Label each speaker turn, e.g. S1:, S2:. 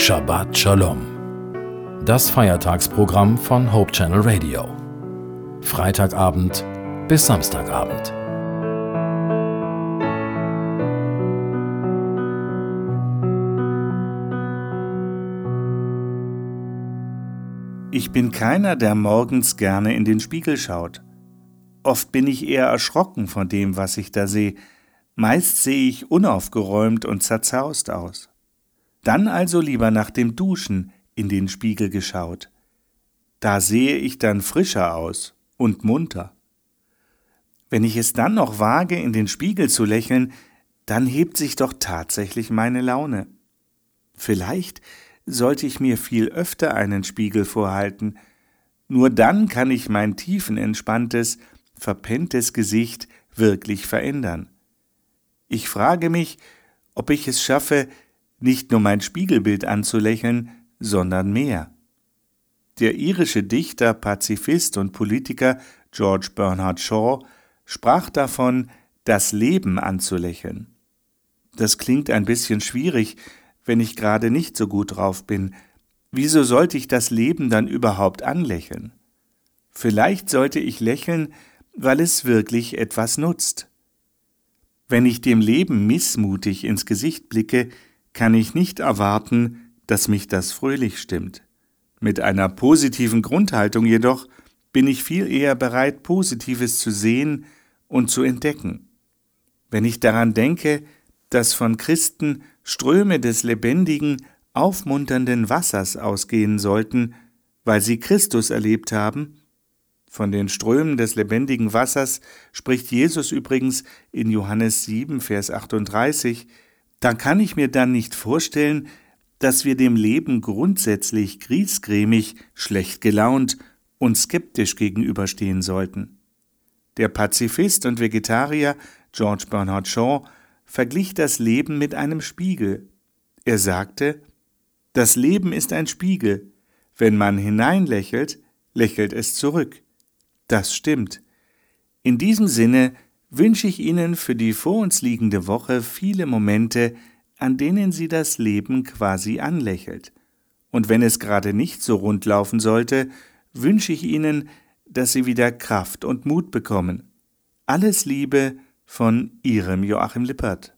S1: Shabbat Shalom. Das Feiertagsprogramm von Hope Channel Radio. Freitagabend bis Samstagabend.
S2: Ich bin keiner, der morgens gerne in den Spiegel schaut. Oft bin ich eher erschrocken von dem, was ich da sehe. Meist sehe ich unaufgeräumt und zerzaust aus. Dann also lieber nach dem Duschen in den Spiegel geschaut. Da sehe ich dann frischer aus und munter. Wenn ich es dann noch wage, in den Spiegel zu lächeln, dann hebt sich doch tatsächlich meine Laune. Vielleicht sollte ich mir viel öfter einen Spiegel vorhalten, nur dann kann ich mein tiefenentspanntes, verpenntes Gesicht wirklich verändern. Ich frage mich, ob ich es schaffe, nicht nur mein Spiegelbild anzulächeln, sondern mehr. Der irische Dichter, Pazifist und Politiker George Bernard Shaw sprach davon, das Leben anzulächeln. Das klingt ein bisschen schwierig, wenn ich gerade nicht so gut drauf bin. Wieso sollte ich das Leben dann überhaupt anlächeln? Vielleicht sollte ich lächeln, weil es wirklich etwas nutzt. Wenn ich dem Leben missmutig ins Gesicht blicke, kann ich nicht erwarten, dass mich das fröhlich stimmt. Mit einer positiven Grundhaltung jedoch bin ich viel eher bereit, Positives zu sehen und zu entdecken. Wenn ich daran denke, dass von Christen Ströme des lebendigen, aufmunternden Wassers ausgehen sollten, weil sie Christus erlebt haben, von den Strömen des lebendigen Wassers spricht Jesus übrigens in Johannes 7, Vers 38, da kann ich mir dann nicht vorstellen, dass wir dem Leben grundsätzlich griesgrämig, schlecht gelaunt und skeptisch gegenüberstehen sollten. Der Pazifist und Vegetarier George Bernard Shaw verglich das Leben mit einem Spiegel. Er sagte, das Leben ist ein Spiegel. Wenn man hineinlächelt, lächelt es zurück. Das stimmt. In diesem Sinne wünsche ich Ihnen für die vor uns liegende Woche viele Momente, an denen Sie das Leben quasi anlächelt. Und wenn es gerade nicht so rund laufen sollte, wünsche ich Ihnen, dass Sie wieder Kraft und Mut bekommen. Alles Liebe von Ihrem Joachim Lippert.